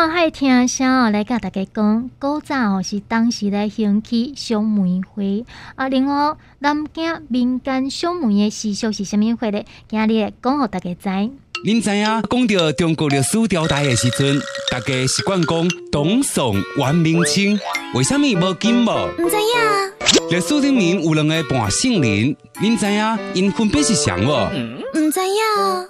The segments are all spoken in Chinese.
看海听声哦，来甲大家讲，古早哦是当时来兴起赏梅花啊。另外，南京民间赏梅的习俗是虾物花咧？今日讲互大家知。您知影讲到中国历史朝代的时阵，大家习惯讲董宋、元、明、清，为什么无金无？唔知影。历史里面有两个半姓人，您知影因分别是谁无？唔知影。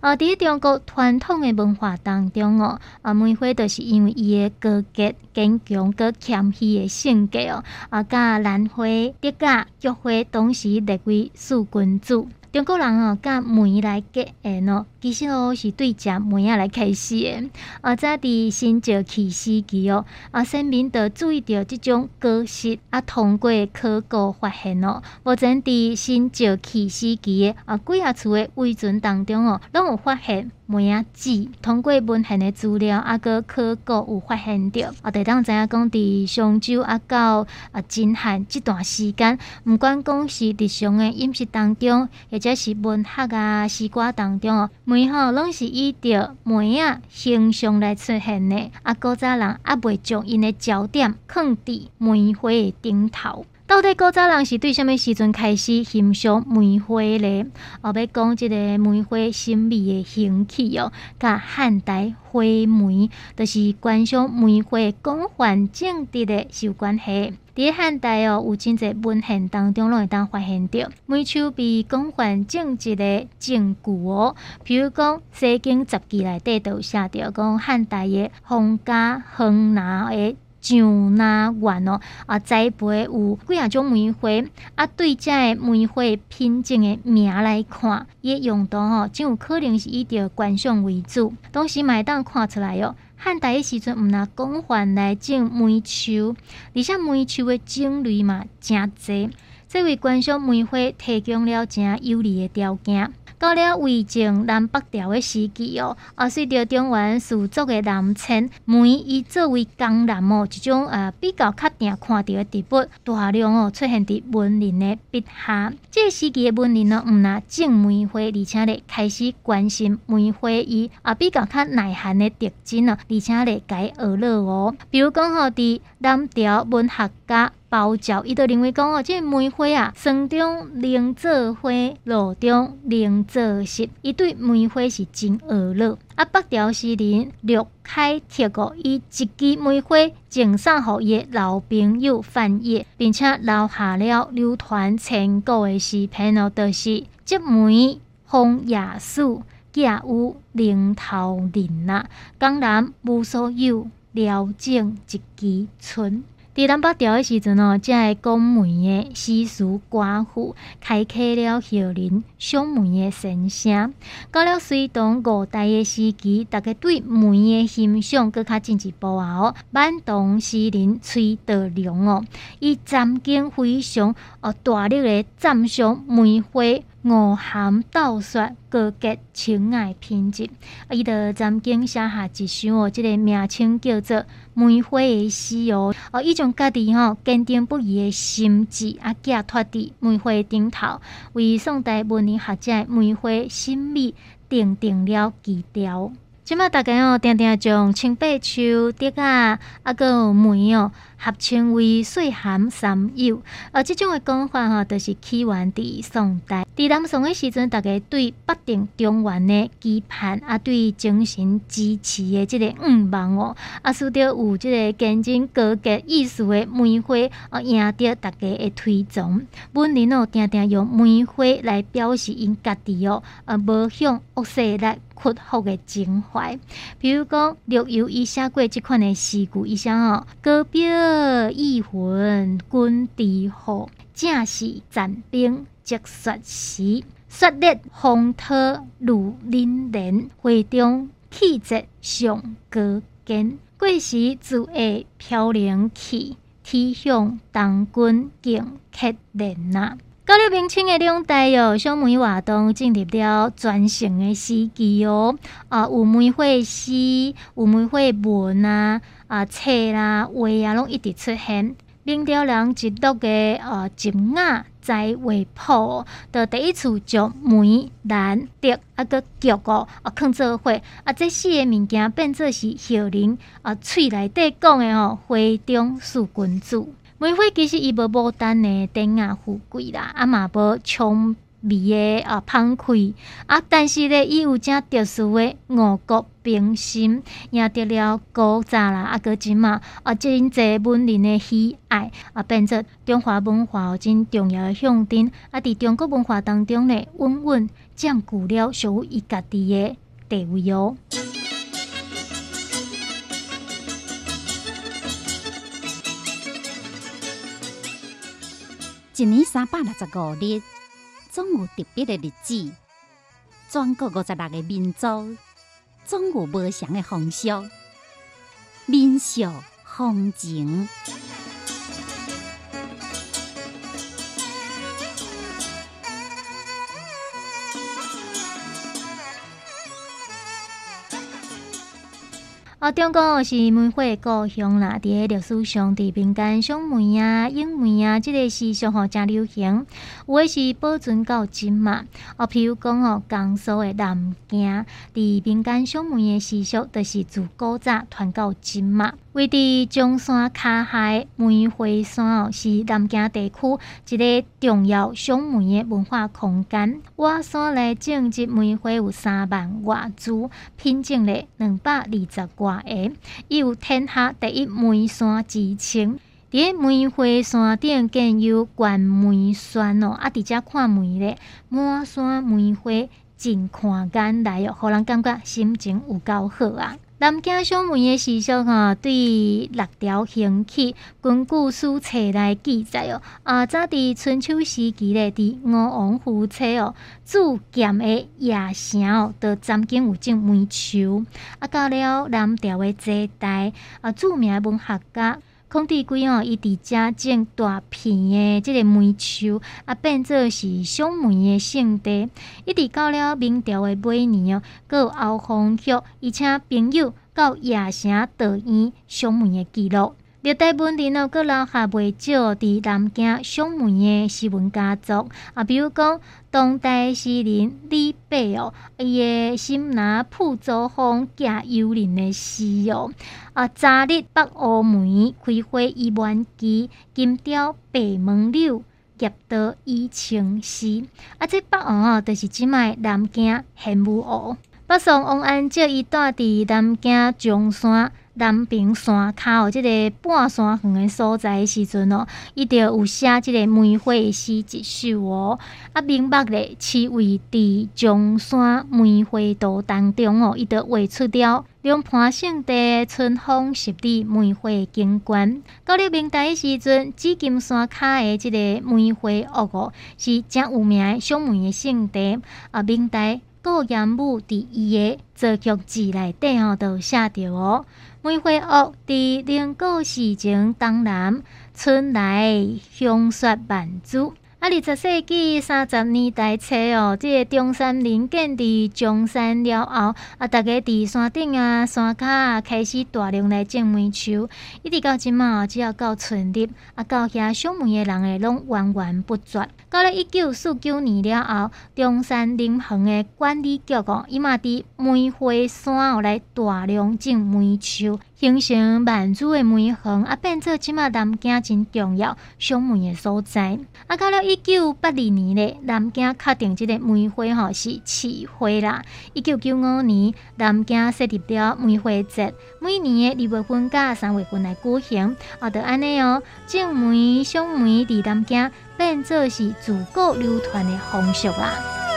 啊，伫中国传统的文化当中哦，啊，梅花就是因为伊的高洁、坚强、搁谦虚的性格哦，啊，甲兰花、蝶甲、菊花同时列为四君子。中国人哦，甲梅来结缘哦，其实哦是对食梅啊来开始的。啊，在伫新石器时期哦，啊，先民得注意到即种果实，啊，通过考古发现哦，目前伫新石器时期的啊，几下厝的遗存当中哦，拢有发现。梅啊籽，通过文献的资料，啊个考古有发现着，啊，地当知影讲伫上周啊到啊真汉这段时间，毋管讲是日常的饮食当中，或者是文学啊诗歌当中哦，梅吼拢是以着梅啊形象来出现的，啊，古早人啊未将因的焦点放伫梅花的顶头。到底古早人是对什物时阵开始欣赏梅花呢？后尾讲即个梅花神秘的兴起哦，甲汉代花梅，就是观赏梅花广泛种植的有关系。伫汉代哦，有真侪文献当中拢会当发现到每树被广泛种植的证据哦。比如讲《西经十记》内底都有写着讲汉代的皇家亨拿的。上那园哦，啊栽培有几啊种梅花，啊对这梅花品种的名来看，伊用途吼，真有可能是以着观赏为主。同时，会当看出来哦，汉代的时阵，毋那广泛来种梅树，而且梅树的种类嘛真多，这为观赏梅花提供了真有利的条件。到了魏晋南北朝的时期哦，啊，随着中原氏族的南迁，梅以作为江南哦一种呃比较确定看到的植物，大量哦出现伫文人的笔下。这个时期的文人呢，毋那种梅花，而且咧开始关心梅花伊啊比较较耐寒的特征呢，而且咧改学乐哦。比如讲吼，伫南朝文学家。包教伊就认为讲哦，这梅花啊，霜中零做花，露中零做实。伊对梅花是真恶乐。啊，北条诗人陆开铁哦，以一支梅花赠送互伊老朋友范晔，并且留下了流传千古的诗篇哦，就是“积梅风雅树，架有零头人呐，江南无所有，聊尽一枝春。”伫南北朝的时阵哦，这个讲梅的诗词歌赋，开启了后人赏梅的神声。到了隋唐五代的时期，大家对梅的欣赏更较进一步啊！哦，满堂诗人崔德良哦，以斩经非常哦大力的赞赏梅花。五行道雪，高洁情爱品质，啊！伊就曾经写下一首哦，即个名称叫做《梅花》的诗哦。哦，伊将家己吼坚定不移的心志啊，寄托伫梅花顶头，为宋代文人学者梅花心美奠定了基调。即马大家哦，定定将青白树、竹啊，啊个梅哦，合称为岁寒三友。而即种的讲法吼，都是起源伫宋代。伫南宋的时阵，大家对北定中原的期盼，啊，对精神支持的即个愿望哦，啊，需着有即个见证高洁意思的梅花，啊，赢得大家的推崇。本人哦，定定用梅花来表示因家己哦，啊，无向恶势来。屈服的情怀，比如讲陆游伊写过即款的诗句，伊写哦：高表义魂君地火，正是战兵即雪时。雪烈风涛如凛然，会中气节上高见。过时自会飘零去，天向东君敬客人呐。到了明清的两代哟，小梅活动进入了转型的时期哦。啊，有梅花诗，有梅花文啊，啊册啦、画啊，拢一直出现。明朝人一读的呃金雅在画谱，的第一次将梅兰竹啊个菊哦啊放做花啊，这四个物件变做是孝陵啊喙内底讲的哦，花中四君子。梅花其实伊无无单的典雅富贵啦，啊嘛无充味的啊芳开啊，但是咧伊有正特殊的五国并心，赢得了古早啦啊个即嘛啊真济文人的喜爱啊，变成中华文化真重要的象征啊，伫中国文化当中咧稳稳占据了属于伊家己的地位哦。一年三百六十五日，总有特别的日子。全国五十六个民族，总有不祥的风俗、民俗、风情。啊，中国是梅花故乡啦，伫个历史上，伫民间赏梅啊、咏梅啊，即个习俗吼诚流行，有诶是保存到今嘛。哦，譬如讲哦，江苏诶南京，伫民间赏梅诶习俗，著是自古早传到今嘛。位伫中山卡海梅花山哦，是南京地区一个重要赏梅的文化空间。我山内种植梅花有三万外株，品种咧两百二十外个，伊有天下第一梅山之称。伫梅花山顶建有观梅山哦，啊，伫遮看梅咧，满山梅花尽看眼来哦，互人感觉心情有够好啊！南京小门的习俗吼，对六条行起，根据史册来记载哦。啊，早伫春秋时期咧，伫吴王夫差哦，铸剑的夜城哦，都曾经有种梅树。啊，到了南朝的这代啊，著名文学家。空地龟哦，伊伫遮种大片的即个梅树，啊，变做是赏梅的圣地。一直到了明朝的尾年哦，有后方旭，伊请朋友到夜城导演赏梅的记录。历代文人哦，阁留下袂少伫南京上梅的诗文佳作啊，比如讲当代诗人李白哦，伊的心拿铺舟风驾幽灵的诗哦，啊，昨日北欧梅开花已满枝，金雕白门柳，叶道已青丝。啊，这北乌哦，就是即卖南京玄武湖。北宋王安石伊住伫南京中山。南屏山骹哦，即个半山远的所在时阵哦，伊就有写即个梅花诗一首哦。啊，明白咧，市位伫中山梅花道当中哦，伊就画出了两盘圣地春风十里梅花景观。到了明代时阵，紫金山骹的即个梅花屋哦，是真有名的赏梅的圣地。啊，明代顾炎武伫伊的作曲集内底哦，都写着哦。梅花屋伫灵谷时晴东南，春来香雪万株。啊，二十世纪三十年代初哦，即个中山陵建伫中山了后，啊，大家伫山顶啊、山骹啊开始大量来种梅树，一直到即嘛，只要到村里，啊，到遐赏梅的人诶，拢源源不绝。到了一九四九年了后，中山陵园的管理局哦，伊嘛伫梅花山哦来大量种梅树。形成万株的梅园，啊，变做即马南京真重要赏梅的所在。啊，到了一九八二年咧，南京确定即个梅花吼是市花啦。一九九五年，南京设立了梅花节，每年的二月份甲三月份来举行。啊，就安尼哦，种梅、赏梅伫南京变做是自古流传的风俗啦。